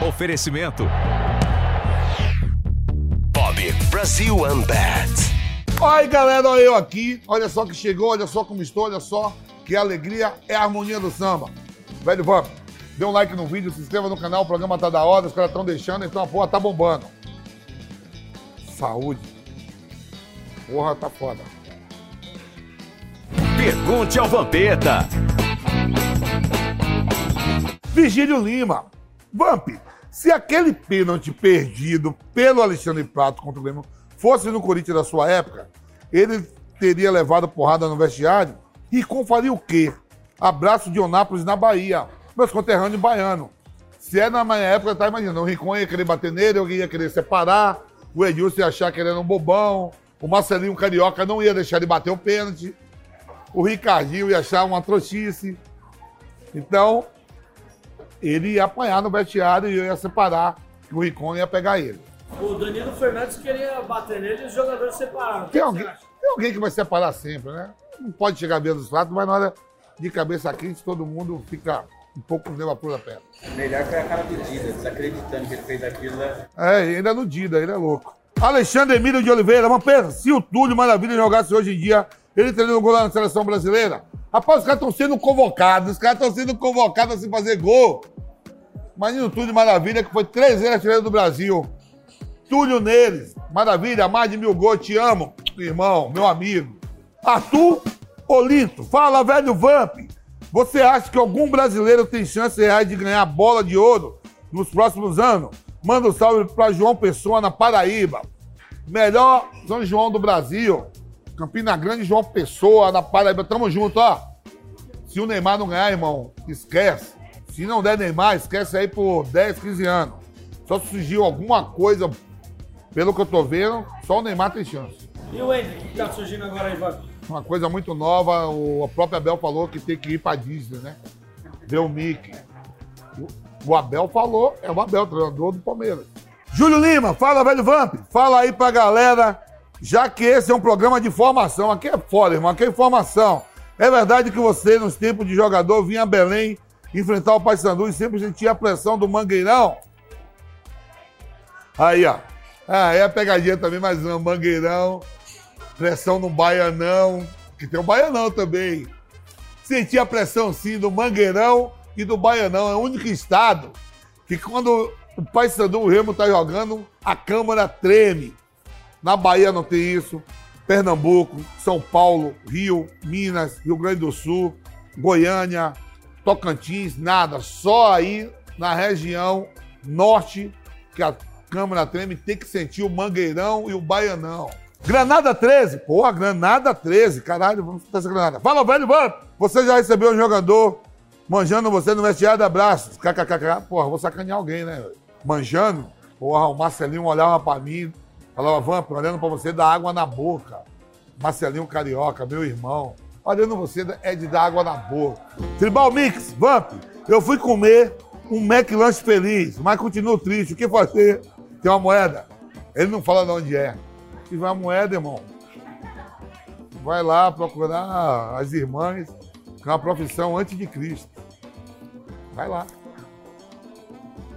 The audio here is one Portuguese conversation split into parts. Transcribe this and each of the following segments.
Oferecimento. Bob Brasil Unbat. Oi, galera, olha eu aqui. Olha só que chegou, olha só como estou, olha só que alegria é a harmonia do samba. Velho, vamos. Dê um like no vídeo, se inscreva no canal, o programa tá da hora, os caras estão deixando, então a porra tá bombando. Saúde. Porra, tá foda. Pergunte ao Vampeta. Vigílio Lima. Vamp, se aquele pênalti perdido pelo Alexandre Prato contra o Grêmio fosse no Corinthians da sua época, ele teria levado porrada no vestiário? E com faria o quê? Abraço de Onápolis na Bahia. Meus conterrâneos baianos. Se é na minha época, tá imaginando. O Rincon ia querer bater nele, alguém ia querer separar, o Edilson ia achar que ele era um bobão, o Marcelinho Carioca não ia deixar ele bater o pênalti, o Ricardinho ia achar uma trouxice. Então, ele ia apanhar no vestiário e eu ia separar, e o Rincon ia pegar ele. O Danilo Fernandes queria bater nele e os jogadores separaram. Tem O que alguém, tem alguém que vai separar sempre, né? Não pode chegar mesmo dos fatos, mas na hora de cabeça quente todo mundo fica um pouco com a pura perna. Melhor foi a cara do Dida, desacreditando que ele fez aquilo. né? É, ainda no Dida, ele é louco. Alexandre Emílio de Oliveira, uma pena. Se o Túlio Maravilha jogasse hoje em dia, ele teria um gol lá na seleção brasileira. Rapaz, os caras estão sendo convocados, os caras estão sendo convocados a se fazer gol. Imagina o Túlio Maravilha, que foi três vezes artilheiro do Brasil. Túlio Neres, maravilha, mais de mil gols, te amo, irmão, meu amigo. Arthur Olinto, fala, velho Vamp. Você acha que algum brasileiro tem chance reais de ganhar bola de ouro nos próximos anos? Manda um salve para João Pessoa, na Paraíba. Melhor São João do Brasil. Campina Grande, João Pessoa, na Paraíba. Tamo junto, ó. Se o Neymar não ganhar, irmão, esquece. Se não der Neymar, esquece aí por 10, 15 anos. Só se surgiu alguma coisa, pelo que eu tô vendo, só o Neymar tem chance. E o Andy, o que tá surgindo agora aí, Vampiro? Uma coisa muito nova, o a própria Abel falou que tem que ir pra Disney, né? Ver o Mickey. O, o Abel falou, é o Abel, treinador do Palmeiras. Júlio Lima, fala, velho Vamp. Fala aí pra galera, já que esse é um programa de formação. Aqui é foda, irmão, aqui é informação. É verdade que você, nos tempos de jogador, vinha a Belém enfrentar o Paysandu e sempre sentia a pressão do Mangueirão? Aí, ó. Ah, é a pegadinha também, mais uma, Mangueirão. Pressão no Baianão, que tem o Baianão também. Sentia a pressão, sim, do Mangueirão e do Baianão. É o único estado que quando o Paysandu, o Remo tá jogando, a Câmara treme. Na Bahia não tem isso. Pernambuco, São Paulo, Rio, Minas, Rio Grande do Sul, Goiânia, Tocantins, nada. Só aí na região norte que a Câmara treme tem que sentir o Mangueirão e o Baianão. Granada 13, porra, Granada 13, caralho, vamos tentar essa granada. Fala, velho, vamos! Você já recebeu um jogador manjando você no vestiário abraços? KKKK, porra, vou sacanear alguém, né? Manjando? Porra, o Marcelinho olhava pra mim, falava, Vamp, olhando pra você, dá água na boca. Marcelinho Carioca, meu irmão. Olhando você é de dar água na boca. Tribal Mix, Vamp, eu fui comer um McLanche feliz, mas continuo triste. O que fazer? Tem uma moeda. Ele não fala de onde é. Se tiver uma moeda, irmão, vai lá procurar as irmãs com a profissão antes de Cristo. Vai lá.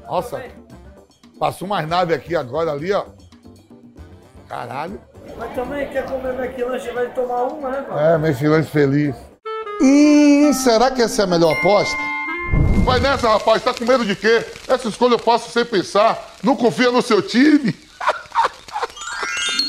Nossa, passou umas naves aqui agora ali, ó. Caralho. Mas também quer comer McLanche, vai tomar uma, né, mano? É, mexilante feliz. Hum, será que essa é a melhor aposta? Vai nessa, rapaz. Tá com medo de quê? Essa escolha eu faço sem pensar. Não confia no seu time?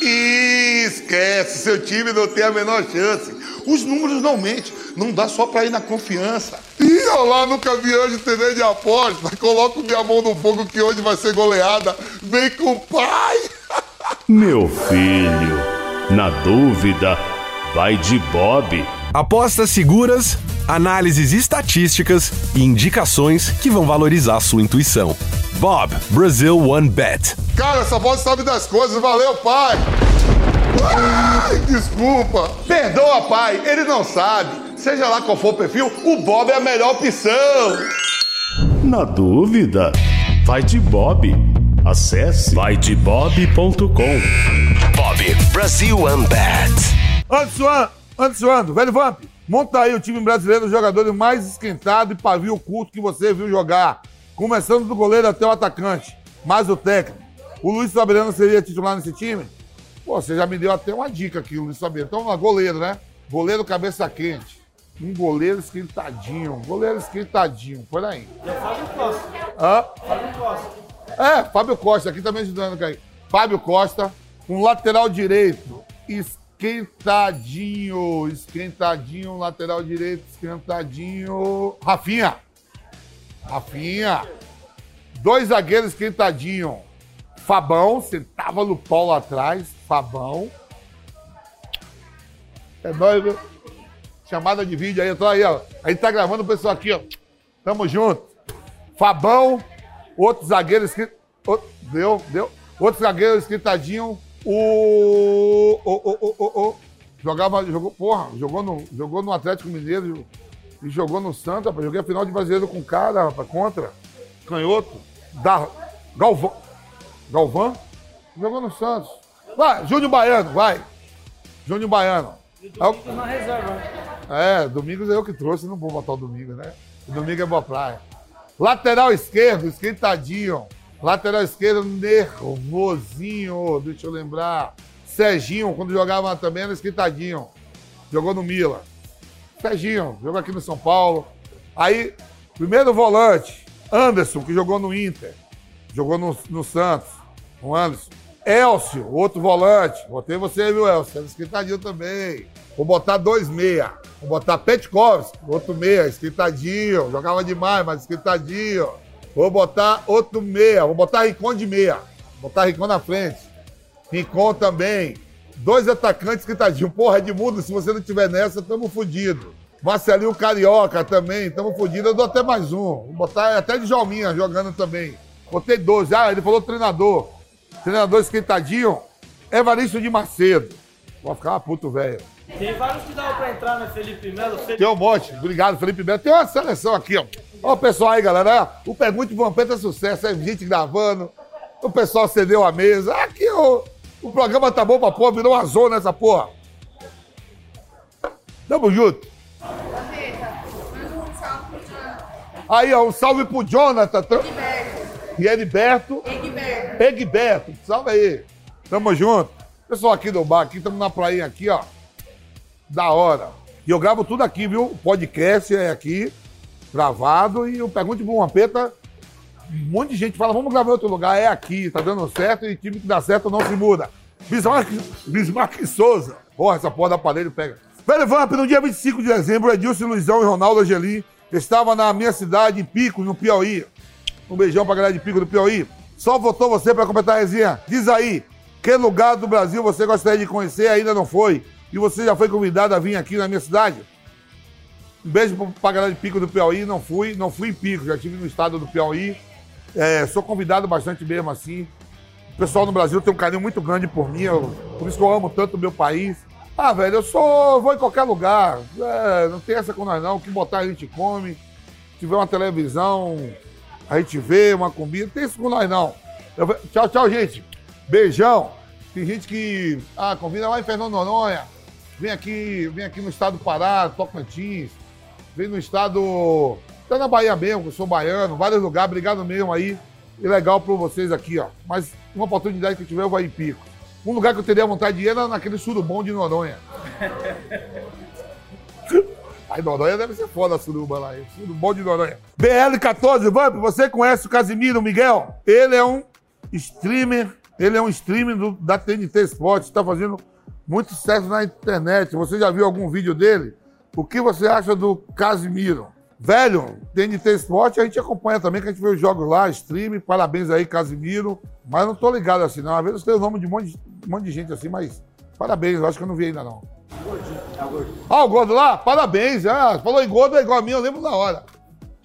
Ih, Esquece, seu time não tem a menor chance. Os números não mentem, não dá só pra ir na confiança. Ih, olha lá, nunca vi hoje TV de aposta. Coloco minha mão no fogo que hoje vai ser goleada. Vem com o pai. Meu filho, na dúvida, vai de Bob. Apostas seguras, análises estatísticas e indicações que vão valorizar sua intuição. Bob Brasil One Bet. Cara, essa voz sabe das coisas. Valeu, pai. Ai, desculpa. Perdoa, pai. Ele não sabe. Seja lá qual for o perfil, o Bob é a melhor opção. Na dúvida, vai de Bob. Acesse vaidebob.com. Bob Brasil Unbat. Antes antes Suando, velho Vamp, monta aí o time brasileiro, os jogadores mais esquentados e pavio curto que você viu jogar. Começando do goleiro até o atacante, mais o técnico. O Luiz Fabiano seria titular nesse time? Pô, você já me deu até uma dica aqui, o Luiz Fabiano. Então, lá, goleiro, né? Goleiro cabeça quente. Um goleiro esquentadinho. um Goleiro esquentadinho. Por aí. O Fábio Costa. Hã? Fábio Costa. É, Fábio Costa, aqui também ajudando, Caí. Fábio Costa, um lateral direito, esquentadinho, esquentadinho, lateral direito, esquentadinho. Rafinha. Rafinha. Dois zagueiros esquentadinho. Fabão, sentava no pau lá atrás. Fabão. É nóis, viu? Chamada de vídeo aí, tô aí, ó. A gente tá gravando o pessoal aqui, ó. Tamo junto. Fabão, outro zagueiro escrito. outro- Deu, deu. Outro zagueiro esquentadinho. O. O. O. O. o, jogava. Jogou. Porra, jogou no, jogou no Atlético Mineiro e jogou no Santa, rapaz. Joguei a final de brasileiro com o cara, rapaz, contra. Canhoto. Da, Galvão. Galvão? Jogou no Santos. Vai, Júnior Baiano, vai. Júnior Baiano. É o- na reserva. né? é, Domingos é eu que trouxe, não vou botar o Domingos, né? O Domingo é boa praia. Lateral esquerdo, esquentadinho. Lateral esquerdo, nervosinho, deixa eu lembrar. Serginho, quando jogava também, era esquentadinho. Jogou no Mila. Serginho, jogou aqui no São Paulo. Aí, primeiro volante, Anderson, que jogou no Inter. Jogou no, no Santos. O Anderson. Elcio, outro volante. Botei você, viu, Elcio? Era esquentadinho também. Vou botar dois meia. Vou botar Petkovski, outro meia, esquentadinho. Jogava demais, mas esquentadinho. Vou botar outro meia. Vou botar Rincon de meia. Vou botar Rincon na frente. Rincon também. Dois atacantes esquentadinhos. Porra, Edmundo, se você não tiver nessa, tamo fudido. Marcelinho Carioca também, tamo fudido. Eu dou até mais um. Vou botar até de Jalminha jogando também. Botei 12. Ah, ele falou treinador. Treinador esquentadinho. Evaristo de Macedo. Vou ficar puto, velho. Tem vários que dava pra entrar, né? Felipe Melo, Felipe Tem um monte. Obrigado, Felipe Melo. Tem uma seleção aqui, ó. Ó o pessoal aí, galera. O Pergunte Vampeta é sucesso. É gente gravando. O pessoal cedeu a mesa. Aqui, ó. O programa tá bom pra porra. Virou uma zona essa porra. Tamo junto. Aí, ó. Um salve pro Jonathan. E Heriberto. Egberto. Salve aí. Tamo junto. Pessoal aqui do bar, aqui, estamos na praia aqui, ó. Da hora. E eu gravo tudo aqui, viu? O podcast é aqui, gravado. E o Pergunte pro Vampeta, um monte de gente fala, vamos gravar em outro lugar. É aqui, tá dando certo e time que dá certo não se muda. Bismarck, Bismarck Souza. Porra, essa porra do aparelho pega. Velho Vamp, no dia 25 de dezembro, Edilson Luizão e Ronaldo Angelim estavam na minha cidade, em Pico, no Piauí. Um beijão pra galera de Pico do Piauí. Só votou você pra completar a resenha. Diz aí, que lugar do Brasil você gostaria de conhecer ainda não foi? E você já foi convidado a vir aqui na minha cidade? Um beijo pra galera de Pico do Piauí. Não fui, não fui em Pico, já estive no estado do Piauí. É, sou convidado bastante mesmo assim. O pessoal no Brasil tem um carinho muito grande por mim, eu- por isso que eu amo tanto o meu país. Ah, velho, eu sou. vou em qualquer lugar. É, não tem essa com nós não. O que botar a gente come. Se tiver uma televisão, a gente vê uma comida. Não tem isso com nós não. Eu tchau, tchau, gente. Beijão. Tem gente que. Ah, convida lá em Fernando Noronha. Vem aqui, vem aqui no estado do Pará, Tocantins. Vem no estado. Até na Bahia mesmo, que eu sou baiano, vários lugares, obrigado mesmo aí. E legal pra vocês aqui, ó. Mas uma oportunidade que eu tiver, eu vou em Pico. Um lugar que eu teria vontade de ir era naquele surubom de Noronha. Aí Noronha deve ser foda a suruba lá, hein? Surubom de Noronha. BL14, Vamp, você conhece o Casimiro Miguel? Ele é um streamer, ele é um streamer do- da TNT Sports, está fazendo muito sucesso na internet. Você já viu algum vídeo dele? O que você acha do Casimiro? Velho, TNT Sport a gente acompanha também, que a gente vê os jogos lá, stream. Parabéns aí, Casimiro. Mas não tô ligado assim, não. Às vezes tem o nome de um monte de, um monte de gente assim, mas parabéns, eu acho que eu não vi ainda não. Ah, o gordo lá? Parabéns. Ah, falou em gordo, é igual a mim, eu lembro na hora.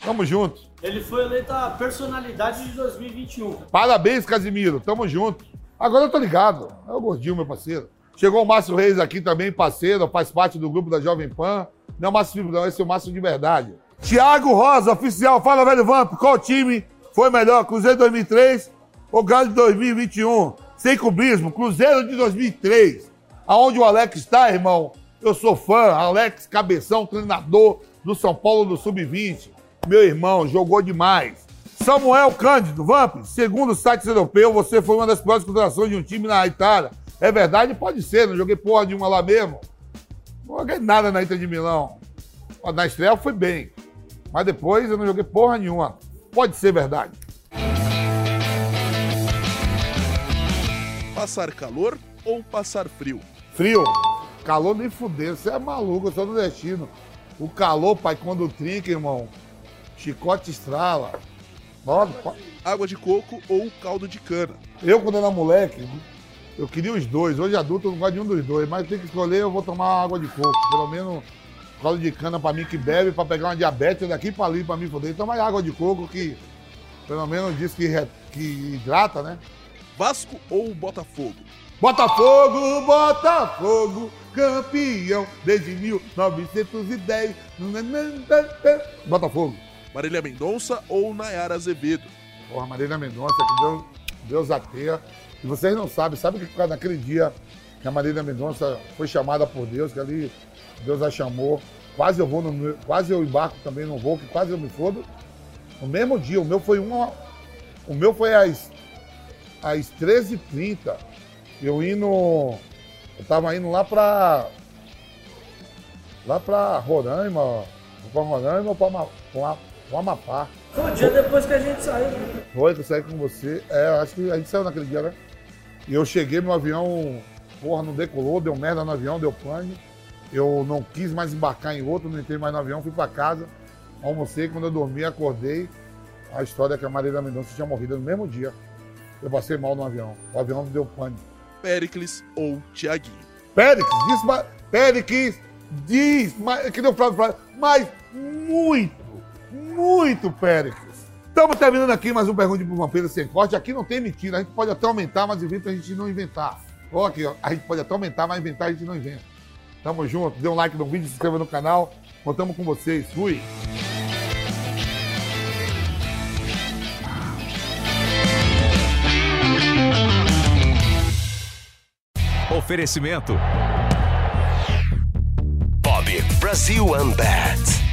Tamo junto. Ele foi eleito a personalidade de 2021. Parabéns, Casimiro. Tamo junto. Agora eu tô ligado. É o gordinho, meu parceiro. Chegou o Márcio Reis aqui também, parceiro, faz parte do grupo da Jovem Pan. Não é o Márcio Filho, não, esse é o Márcio de verdade. Tiago Rosa, oficial. Fala, velho Vamp. Qual time foi melhor? Cruzeiro 2003 ou Galo de 2021? Sem cubismo, Cruzeiro de 2003. Aonde o Alex está, irmão? Eu sou fã. Alex Cabeção, treinador do São Paulo do Sub-20. Meu irmão, jogou demais. Samuel Cândido, Vamp, segundo o site europeu, você foi uma das piores contratações de um time na Itália. É verdade? Pode ser, não joguei porra nenhuma lá mesmo. Não joguei nada na Inter de Milão. Na estreia foi bem. Mas depois eu não joguei porra nenhuma. Pode ser verdade. Passar calor ou passar frio? Frio. Calor nem fuder. Você é maluco, eu sou nordestino. O calor, pai, quando trinca, irmão. Chicote estrala. Nossa, Água de coco ou caldo de cana? Eu, quando era moleque, eu queria os dois. Hoje adulto eu não gosto de um dos dois. Mas tem que escolher, eu vou tomar água de coco. Pelo menos caldo de cana pra mim que bebe, pra pegar uma diabetes daqui pra ali, pra mim poder. Então mais água de coco que pelo menos diz que, re- que hidrata, né? Vasco ou Botafogo? Botafogo, Botafogo, campeão desde 1910. Botafogo. Marília Mendonça ou Nayara Azevedo? Porra, Marília Mendonça, que Deus, Deus a tenha. E vocês não sabem, sabe que daquele dia que a Marília Mendonça foi chamada por Deus, que ali Deus a chamou. Quase eu vou no meu- quase eu embarco também no voo, que quase eu me fodo. No mesmo dia, o meu foi uma. O meu foi às, às 13h30. Eu indo. Eu tava indo lá pra. Lá pra Roraima. Pra Roraima ou pra, pra, pra Amapá. Foi o dia depois que a gente saiu. né? Foi que eu saí com você. É, acho que a gente saiu naquele dia, né? E eu cheguei, meu avião, porra, não decolou, deu merda no avião, deu pane. Eu não quis mais embarcar em outro, não entrei mais no avião, fui pra casa, almocei, quando eu dormi, acordei. A história é que a Marília Mendonça tinha morrido no mesmo dia. Eu passei mal no avião. O avião deu pane. Péricles ou Tiaguinho? Péricles, diz, ma- Péricles, diz, mas, que nem o Flávio Flávio, mas muito, muito Péricles. Estamos terminando aqui mais um Pergunte pro Vampiro Sem Corte. Aqui não tem mentira, a gente pode até aumentar, mas inventa a gente não inventar. Olha aqui, ó, a gente pode até aumentar, mas inventar a gente não inventa. Tamo junto, dê um like no vídeo, se inscreva no canal. Contamos com vocês. Fui. Oferecimento Bob Brasil Unbat.